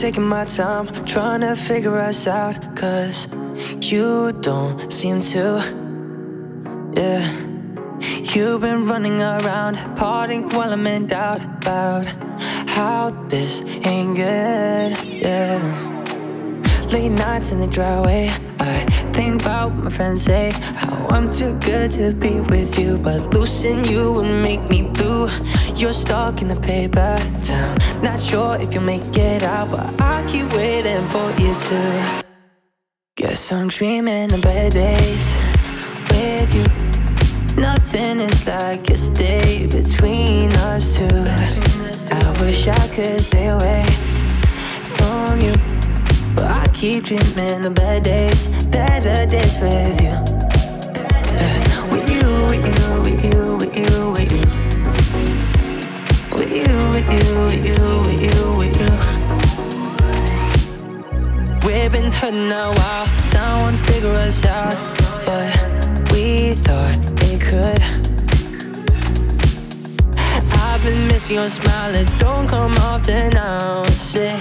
Taking my time trying to figure us out. Cause you don't seem to, yeah. You've been running around, parting while I'm in doubt about how this ain't good, yeah. Late nights in the driveway, I think about my friends say. How I'm too good to be with you, but losing you would make me blue. You're stuck in the paper town, not sure if you'll make it out, but I keep waiting for you to. Guess I'm dreaming of better days with you. Nothing is like yesterday between us two. I wish I could stay away from you, keep dreaming of bad days, better days with you. Uh, with you, with you, with you, with you, with you. With you, with you, with you, with you, with you. We've been hurting a while, someone figure us out. But we thought it could. I've been missing your smile, it don't come often now. Say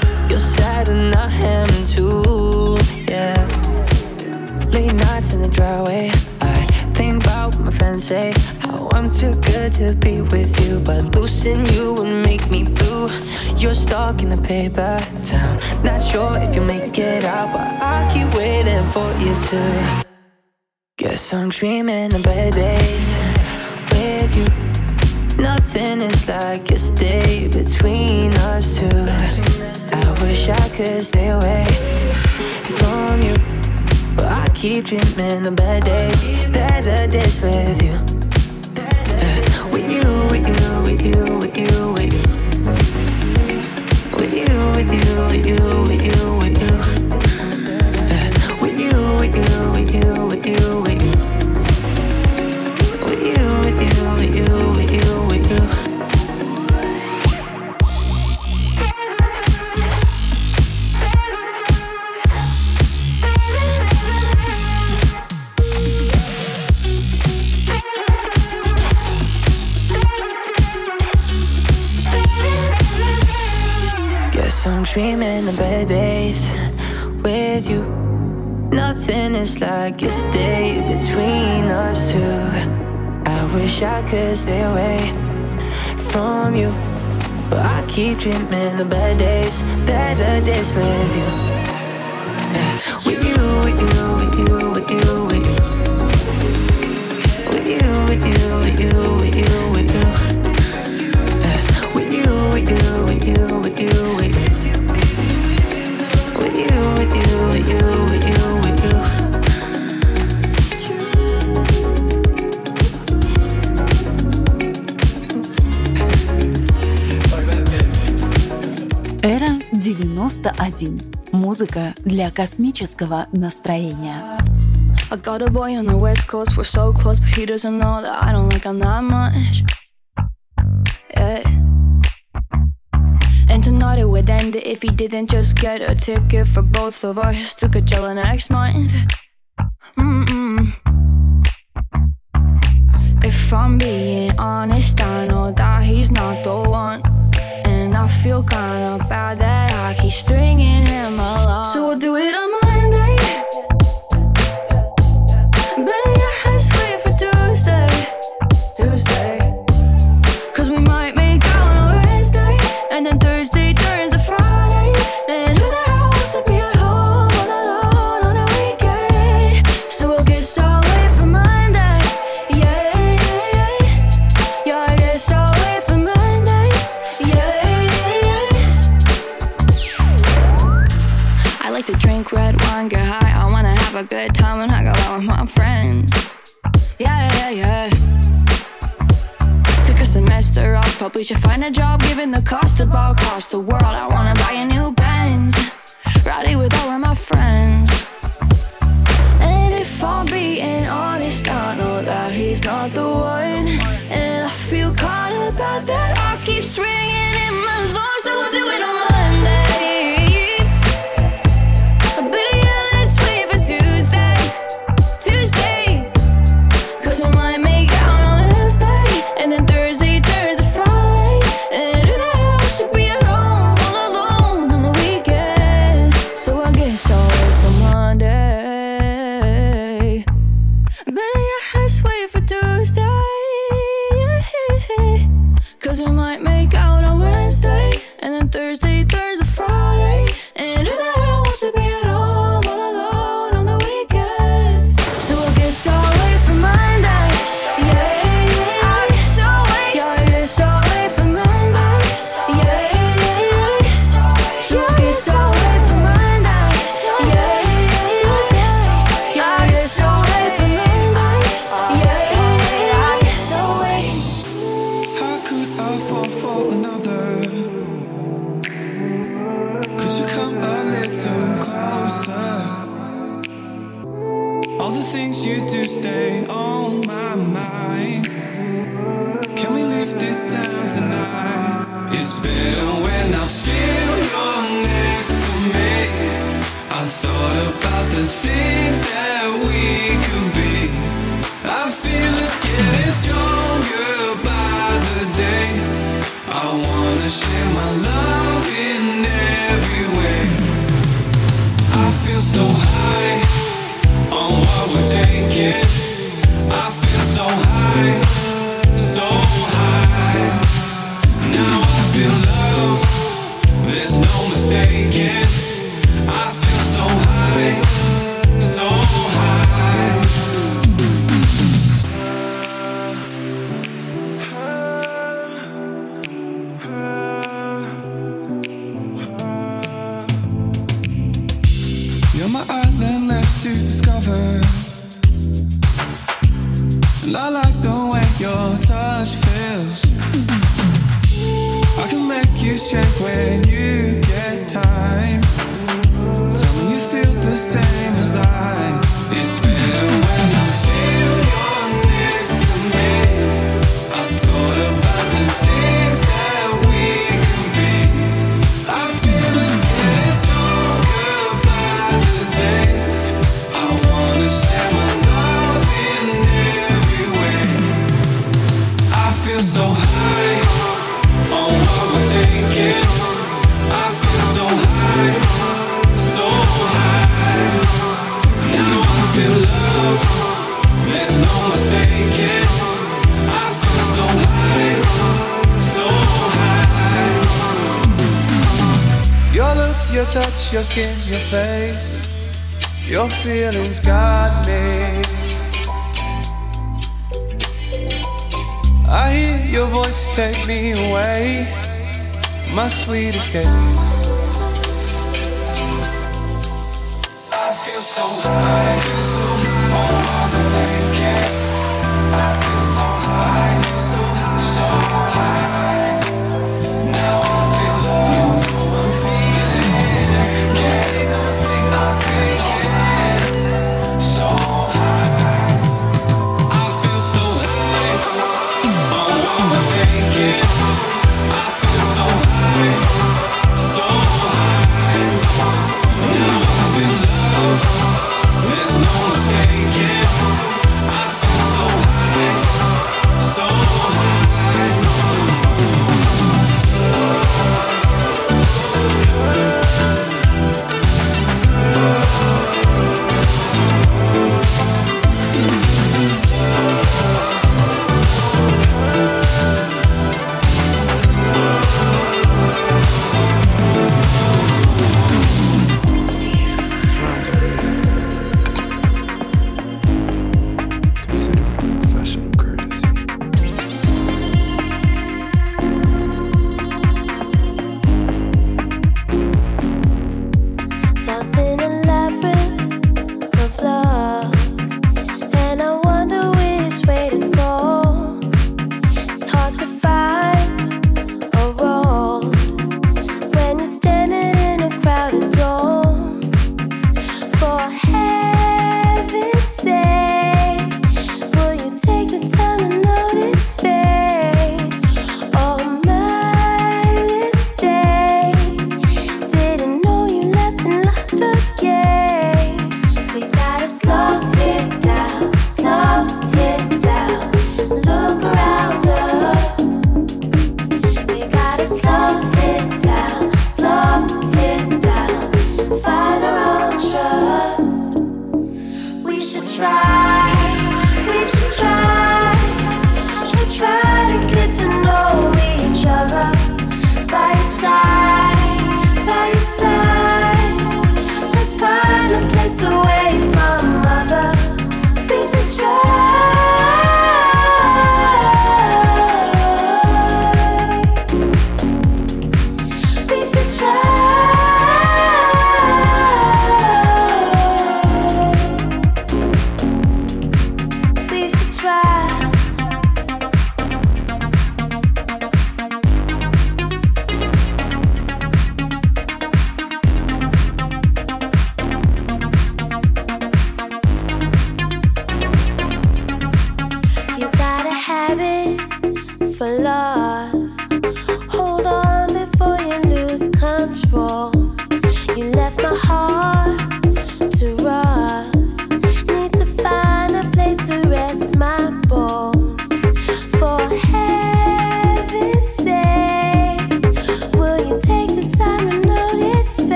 say. How I'm too good to be with you, but losing you would make me blue. You're stuck in a paper town, not sure if you'll make it out, but I keep waiting for you to. Guess I'm dreaming of better days with you. Nothing is like yesterday between us two. I wish I could stay away keep dreaming of bad days, better days with you. Uh, with you, with you, with you, with you, with you. With you, with you, with you, with you, dreaming of better days with you. Nothing is like yesterday between us two. I wish I could stay away from you. But I keep dreaming of better days, better days with you. Yeah. With you, with you, with you, with you, with you. With you, with you, with you, with you, with you. With you, with you, with you, with you, with you. 91. Музыка для космического настроения. I got a boy on the west coast, we're so close, but he doesn't know that I don't like him that much. Yeah. And tonight it would end if he didn't just get a ticket for both of us to Coachella next month. Mm-mm. If I'm being honest, I know that he's not the one. I feel kinda bad that I keep stringing him along. So I'll do it on Monday. I like the way your touch feels. I can make you shake when you get time. Tell me you feel the same as I. touch, your skin, your face, your feelings got me. I hear your voice take me away, my sweet escape. I feel so high.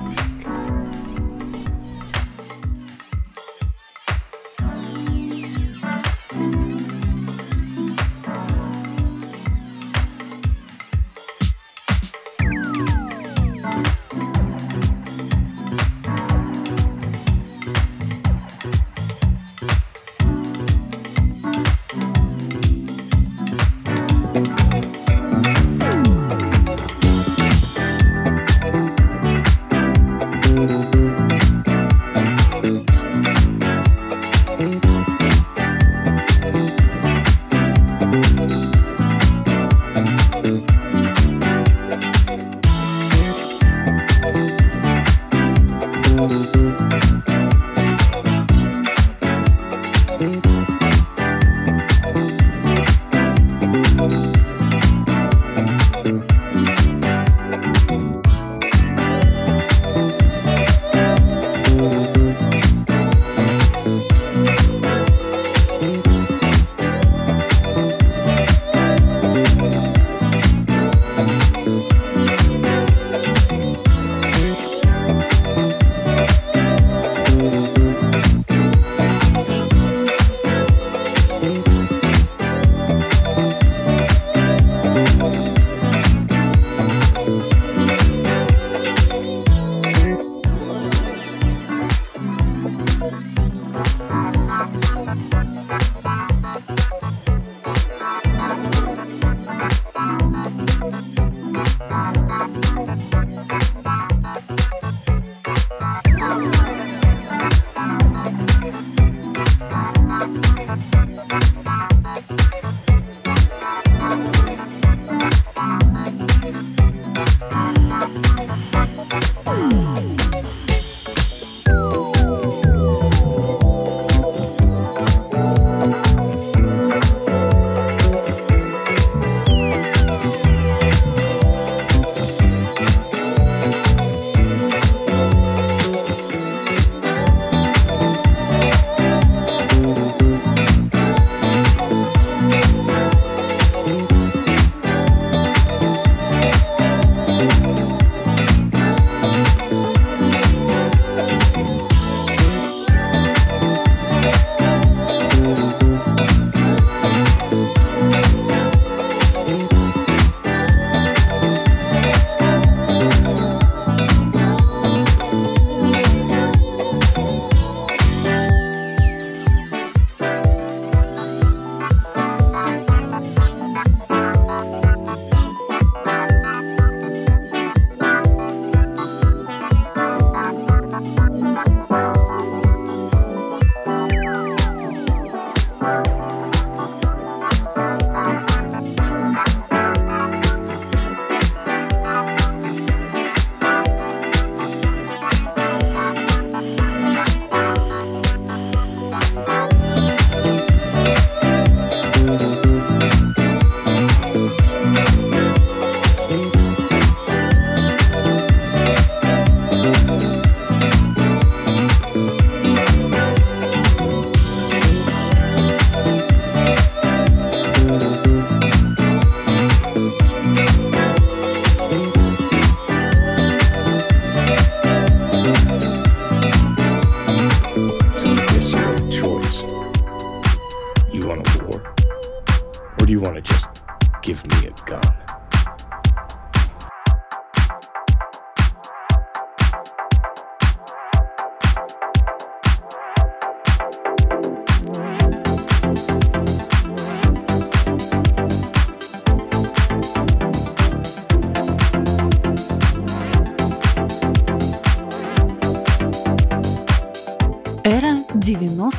Money,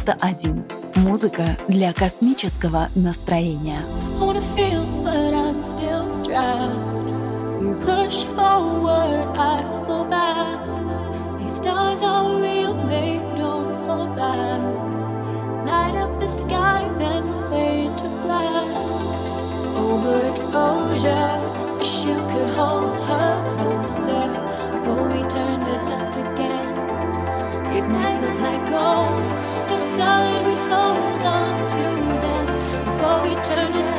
91. Музыка для космического настроения. Stars are real, they don't hold back. Light up the sky, then fade to black. Overexposure, she could hold her closer. like gold, so solid we hold on to them before we turn to.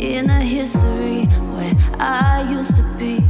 in a history where I used to be.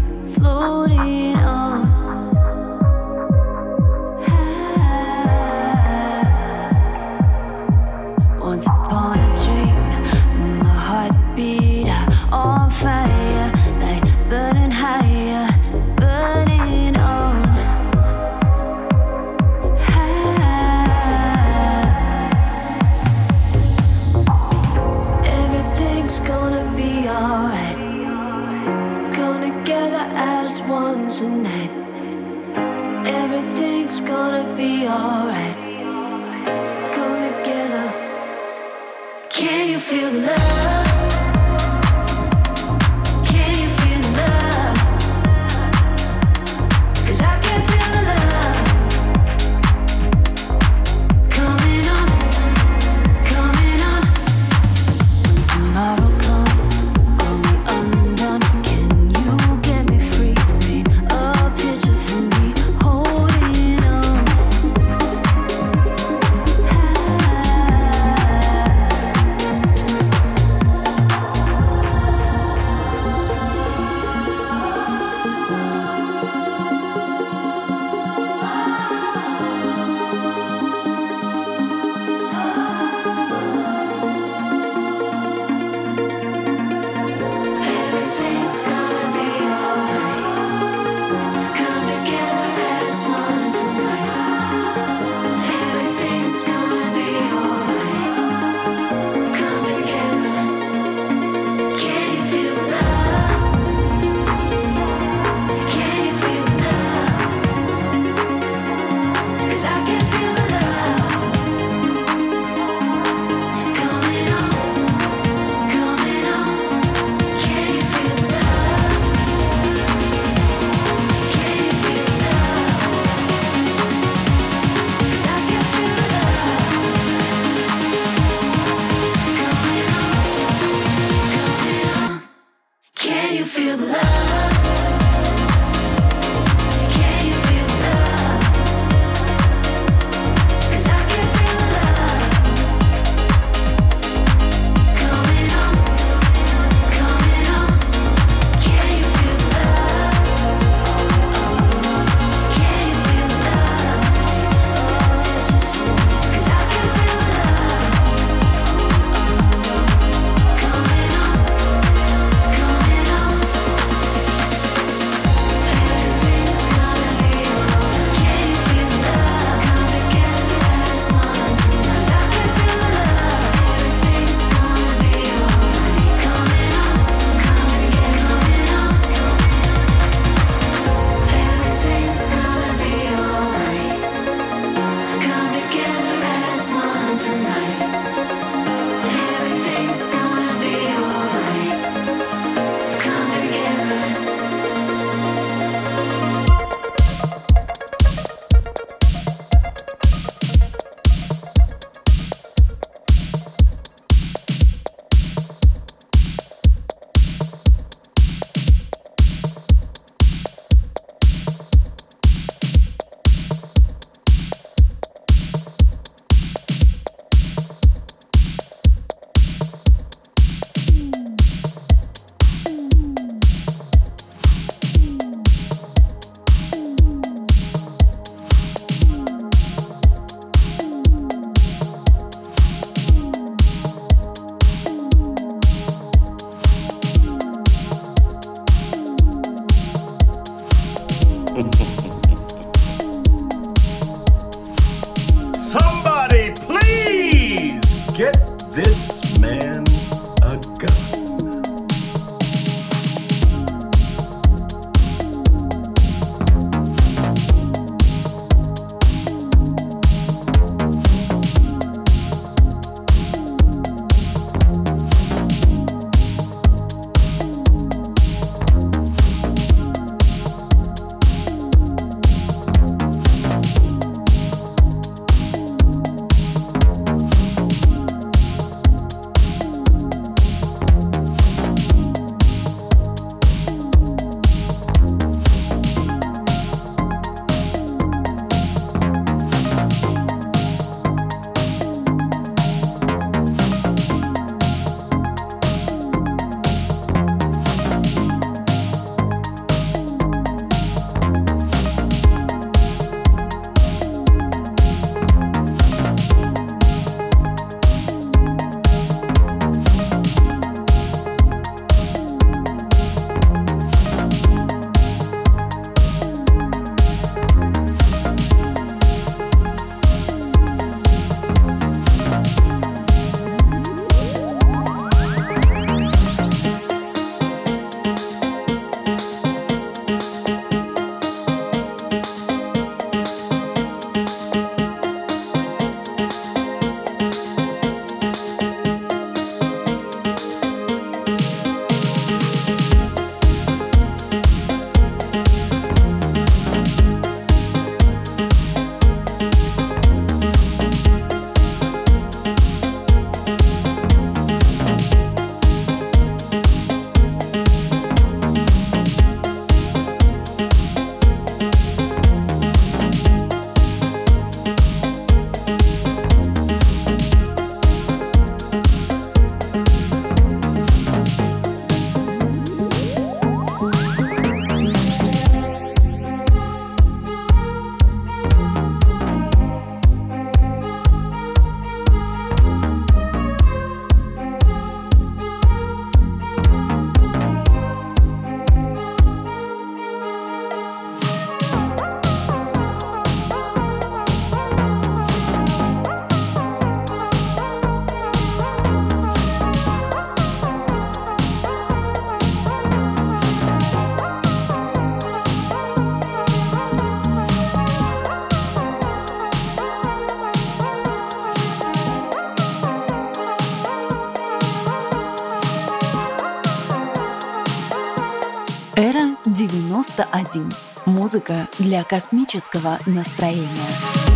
91. Музыка для космического настроения.